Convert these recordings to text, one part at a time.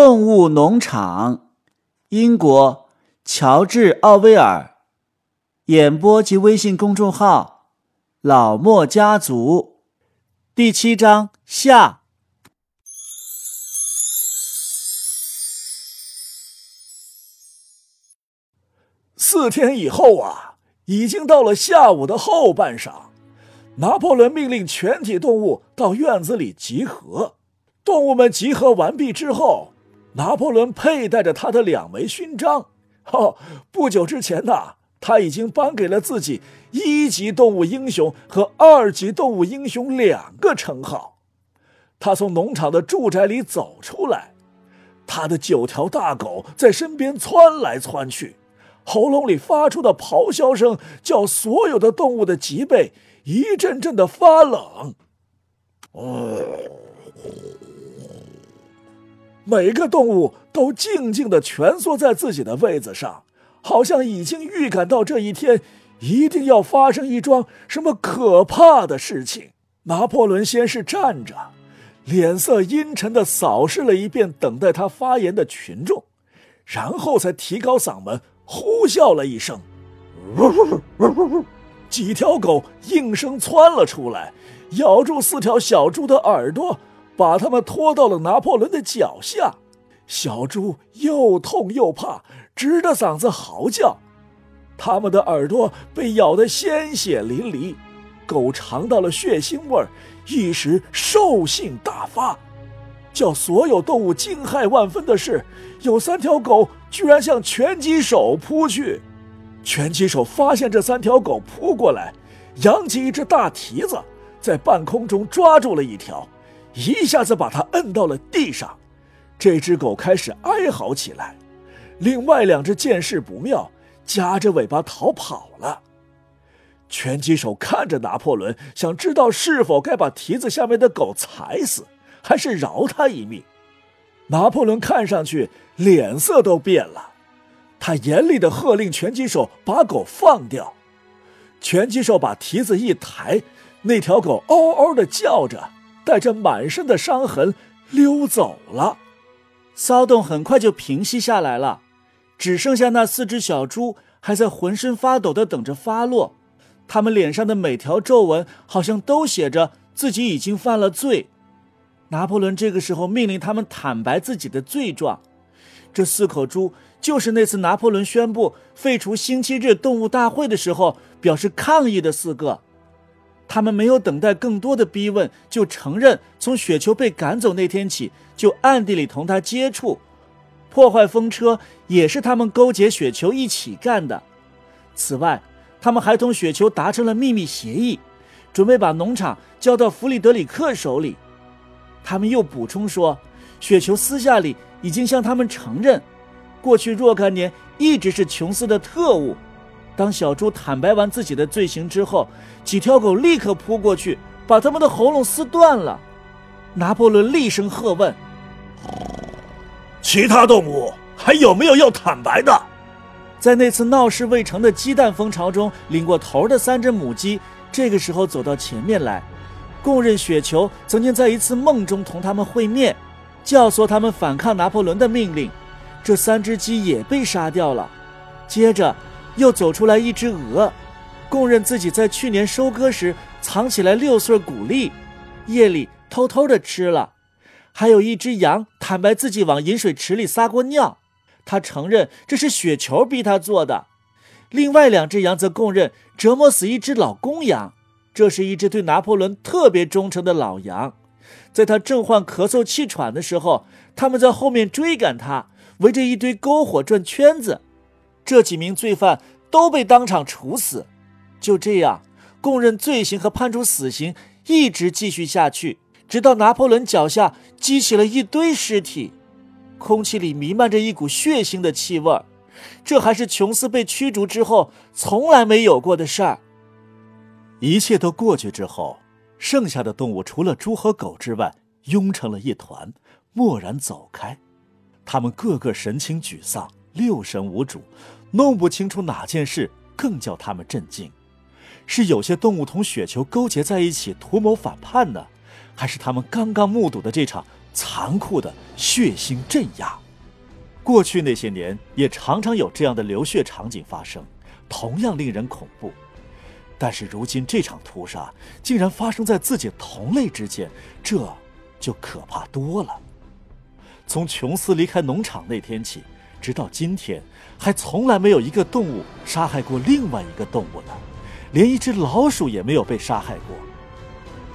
动物农场，英国，乔治·奥威尔。演播及微信公众号：老莫家族。第七章下。四天以后啊，已经到了下午的后半晌。拿破仑命令全体动物到院子里集合。动物们集合完毕之后。拿破仑佩戴着他的两枚勋章。哦，不久之前呢，他已经颁给了自己一级动物英雄和二级动物英雄两个称号。他从农场的住宅里走出来，他的九条大狗在身边窜来窜去，喉咙里发出的咆哮声叫所有的动物的脊背一阵阵的发冷。哦。每个动物都静静地蜷缩在自己的位子上，好像已经预感到这一天一定要发生一桩什么可怕的事情。拿破仑先是站着，脸色阴沉地扫视了一遍等待他发言的群众，然后才提高嗓门呼啸了一声：“几条狗应声窜了出来，咬住四条小猪的耳朵。”把他们拖到了拿破仑的脚下，小猪又痛又怕，直着嗓子嚎叫。他们的耳朵被咬得鲜血淋漓，狗尝到了血腥味儿，一时兽性大发。叫所有动物惊骇万分的是，有三条狗居然向拳击手扑去。拳击手发现这三条狗扑过来，扬起一只大蹄子，在半空中抓住了一条。一下子把它摁到了地上，这只狗开始哀嚎起来。另外两只见势不妙，夹着尾巴逃跑了。拳击手看着拿破仑，想知道是否该把蹄子下面的狗踩死，还是饶他一命。拿破仑看上去脸色都变了，他严厉地喝令拳击手把狗放掉。拳击手把蹄子一抬，那条狗嗷嗷地叫着。带着满身的伤痕溜走了，骚动很快就平息下来了，只剩下那四只小猪还在浑身发抖的等着发落，他们脸上的每条皱纹好像都写着自己已经犯了罪。拿破仑这个时候命令他们坦白自己的罪状，这四口猪就是那次拿破仑宣布废除星期日动物大会的时候表示抗议的四个。他们没有等待更多的逼问，就承认从雪球被赶走那天起，就暗地里同他接触，破坏风车也是他们勾结雪球一起干的。此外，他们还同雪球达成了秘密协议，准备把农场交到弗里德里克手里。他们又补充说，雪球私下里已经向他们承认，过去若干年一直是琼斯的特务。当小猪坦白完自己的罪行之后，几条狗立刻扑过去，把他们的喉咙撕断了。拿破仑厉声喝问：“其他动物还有没有要坦白的？”在那次闹事未成的鸡蛋蜂巢中领过头的三只母鸡，这个时候走到前面来，供认雪球曾经在一次梦中同他们会面，教唆他们反抗拿破仑的命令。这三只鸡也被杀掉了。接着。又走出来一只鹅，供认自己在去年收割时藏起来六穗谷粒，夜里偷偷的吃了。还有一只羊坦白自己往饮水池里撒过尿，他承认这是雪球逼他做的。另外两只羊则供认折磨死一只老公羊，这是一只对拿破仑特别忠诚的老羊，在他正患咳嗽气喘的时候，他们在后面追赶他，围着一堆篝火转圈子。这几名罪犯都被当场处死，就这样，供认罪行和判处死刑一直继续下去，直到拿破仑脚下激起了一堆尸体，空气里弥漫着一股血腥的气味这还是琼斯被驱逐之后从来没有过的事儿。一切都过去之后，剩下的动物除了猪和狗之外，拥成了一团，蓦然走开，他们个个神情沮丧，六神无主。弄不清楚哪件事更叫他们震惊，是有些动物同雪球勾结在一起图谋反叛呢，还是他们刚刚目睹的这场残酷的、血腥镇压。过去那些年也常常有这样的流血场景发生，同样令人恐怖。但是如今这场屠杀竟然发生在自己同类之间，这就可怕多了。从琼斯离开农场那天起，直到今天，还从来没有一个动物杀害过另外一个动物呢，连一只老鼠也没有被杀害过。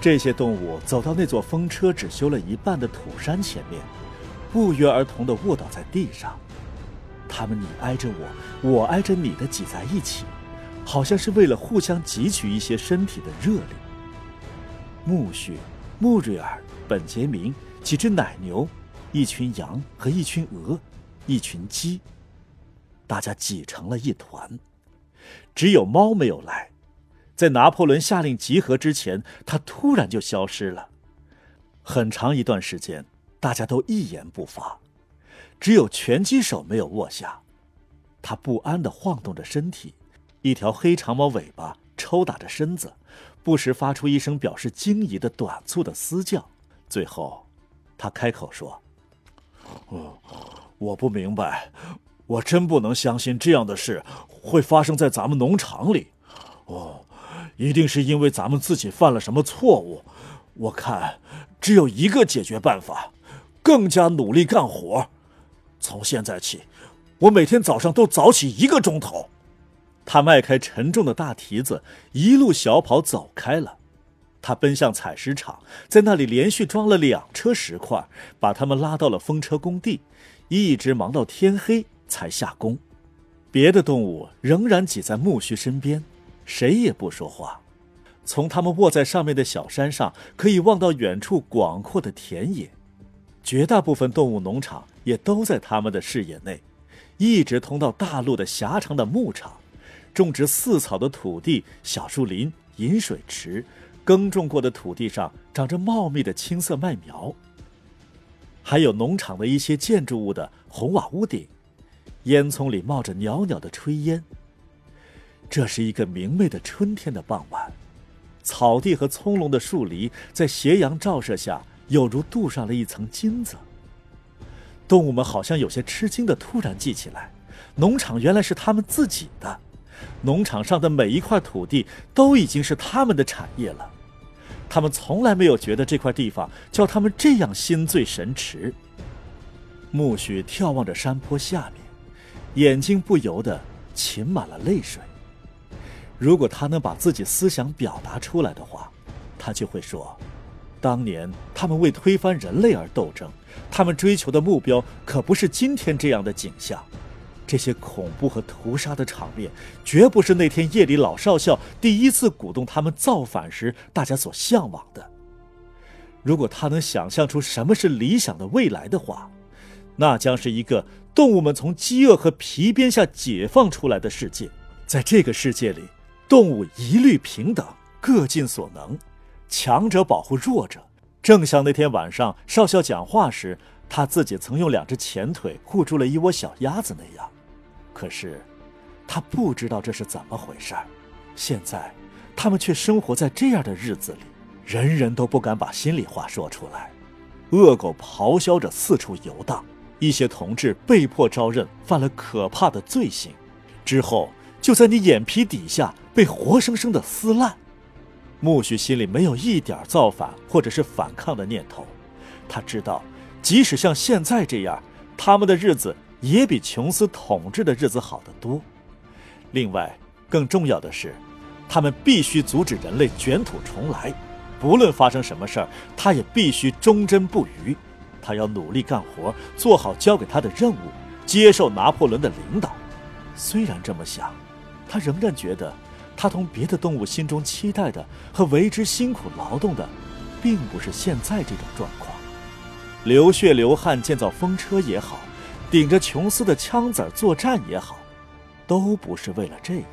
这些动物走到那座风车只修了一半的土山前面，不约而同地卧倒在地上，它们你挨着我，我挨着你的挤在一起。好像是为了互相汲取一些身体的热力。苜蓿、穆瑞尔、本杰明、几只奶牛、一群羊和一群鹅、一群鸡，大家挤成了一团。只有猫没有来，在拿破仑下令集合之前，它突然就消失了。很长一段时间，大家都一言不发，只有拳击手没有卧下，他不安地晃动着身体。一条黑长毛尾巴抽打着身子，不时发出一声表示惊疑的短促的嘶叫。最后，他开口说：“哦，我不明白，我真不能相信这样的事会发生在咱们农场里。哦，一定是因为咱们自己犯了什么错误。我看只有一个解决办法：更加努力干活。从现在起，我每天早上都早起一个钟头。”他迈开沉重的大蹄子，一路小跑走开了。他奔向采石场，在那里连续装了两车石块，把他们拉到了风车工地，一直忙到天黑才下工。别的动物仍然挤在苜蓿身边，谁也不说话。从他们卧在上面的小山上，可以望到远处广阔的田野。绝大部分动物农场也都在他们的视野内，一直通到大陆的狭长的牧场。种植饲草的土地、小树林、饮水池，耕种过的土地上长着茂密的青色麦苗。还有农场的一些建筑物的红瓦屋顶，烟囱里冒着袅袅的炊烟。这是一个明媚的春天的傍晚，草地和葱茏的树篱在斜阳照射下，有如镀上了一层金子。动物们好像有些吃惊的突然记起来，农场原来是他们自己的。农场上的每一块土地都已经是他们的产业了，他们从来没有觉得这块地方叫他们这样心醉神驰。苜蓿眺望着山坡下面，眼睛不由得噙满了泪水。如果他能把自己思想表达出来的话，他就会说：当年他们为推翻人类而斗争，他们追求的目标可不是今天这样的景象。这些恐怖和屠杀的场面，绝不是那天夜里老少校第一次鼓动他们造反时大家所向往的。如果他能想象出什么是理想的未来的话，那将是一个动物们从饥饿和皮鞭下解放出来的世界。在这个世界里，动物一律平等，各尽所能，强者保护弱者。正像那天晚上少校讲话时，他自己曾用两只前腿护住了一窝小鸭子那样。可是，他不知道这是怎么回事。现在，他们却生活在这样的日子里，人人都不敢把心里话说出来。恶狗咆哮着四处游荡，一些同志被迫招认，犯了可怕的罪行，之后就在你眼皮底下被活生生的撕烂。苜蓿心里没有一点造反或者是反抗的念头，他知道，即使像现在这样，他们的日子。也比琼斯统治的日子好得多。另外，更重要的是，他们必须阻止人类卷土重来。不论发生什么事儿，他也必须忠贞不渝。他要努力干活，做好交给他的任务，接受拿破仑的领导。虽然这么想，他仍然觉得，他同别的动物心中期待的和为之辛苦劳动的，并不是现在这种状况。流血流汗建造风车也好。顶着琼斯的枪子作战也好，都不是为了这个。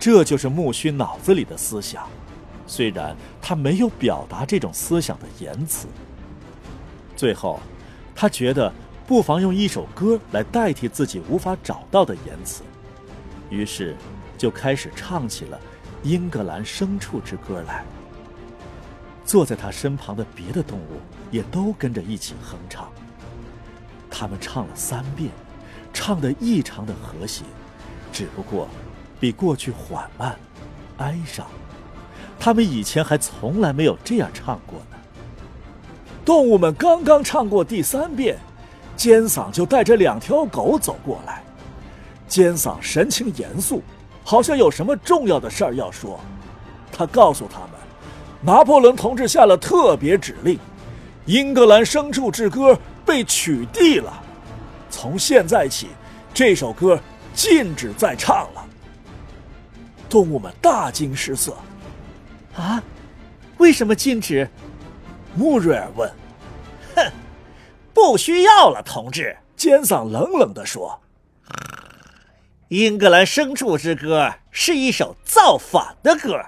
这就是木须脑子里的思想，虽然他没有表达这种思想的言辞。最后，他觉得不妨用一首歌来代替自己无法找到的言辞，于是就开始唱起了《英格兰牲畜之歌》来。坐在他身旁的别的动物也都跟着一起哼唱。他们唱了三遍，唱得异常的和谐，只不过比过去缓慢、哀伤。他们以前还从来没有这样唱过呢。动物们刚刚唱过第三遍，尖嗓就带着两条狗走过来。尖嗓神情严肃，好像有什么重要的事儿要说。他告诉他们。拿破仑同志下了特别指令，《英格兰牲畜之歌》被取缔了。从现在起，这首歌禁止再唱了。动物们大惊失色。啊，为什么禁止？穆瑞尔问。哼，不需要了，同志。尖嗓冷冷地说：“英格兰牲畜之歌是一首造反的歌。”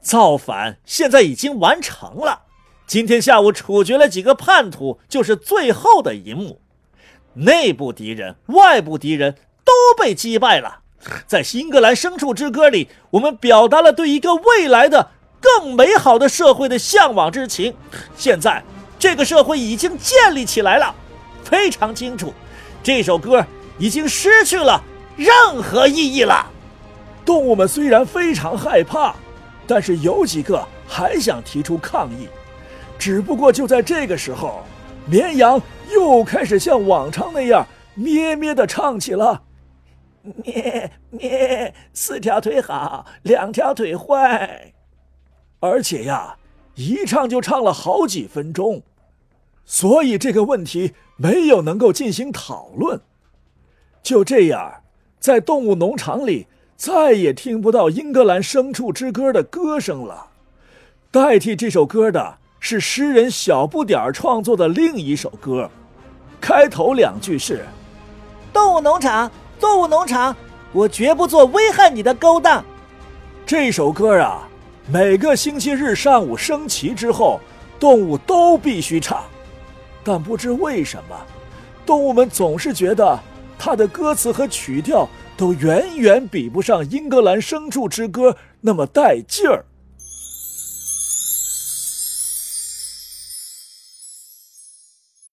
造反现在已经完成了，今天下午处决了几个叛徒，就是最后的一幕。内部敌人、外部敌人都被击败了。在《新英格兰牲畜之歌》里，我们表达了对一个未来的更美好的社会的向往之情。现在，这个社会已经建立起来了，非常清楚。这首歌已经失去了任何意义了。动物们虽然非常害怕。但是有几个还想提出抗议，只不过就在这个时候，绵羊又开始像往常那样咩咩的唱起了：咩咩，四条腿好，两条腿坏。而且呀，一唱就唱了好几分钟，所以这个问题没有能够进行讨论。就这样，在动物农场里。再也听不到《英格兰牲畜之歌》的歌声了，代替这首歌的是诗人小不点儿创作的另一首歌，开头两句是：“动物农场，动物农场，我绝不做危害你的勾当。”这首歌啊，每个星期日上午升旗之后，动物都必须唱，但不知为什么，动物们总是觉得它的歌词和曲调。都远远比不上《英格兰牲畜之歌》那么带劲儿。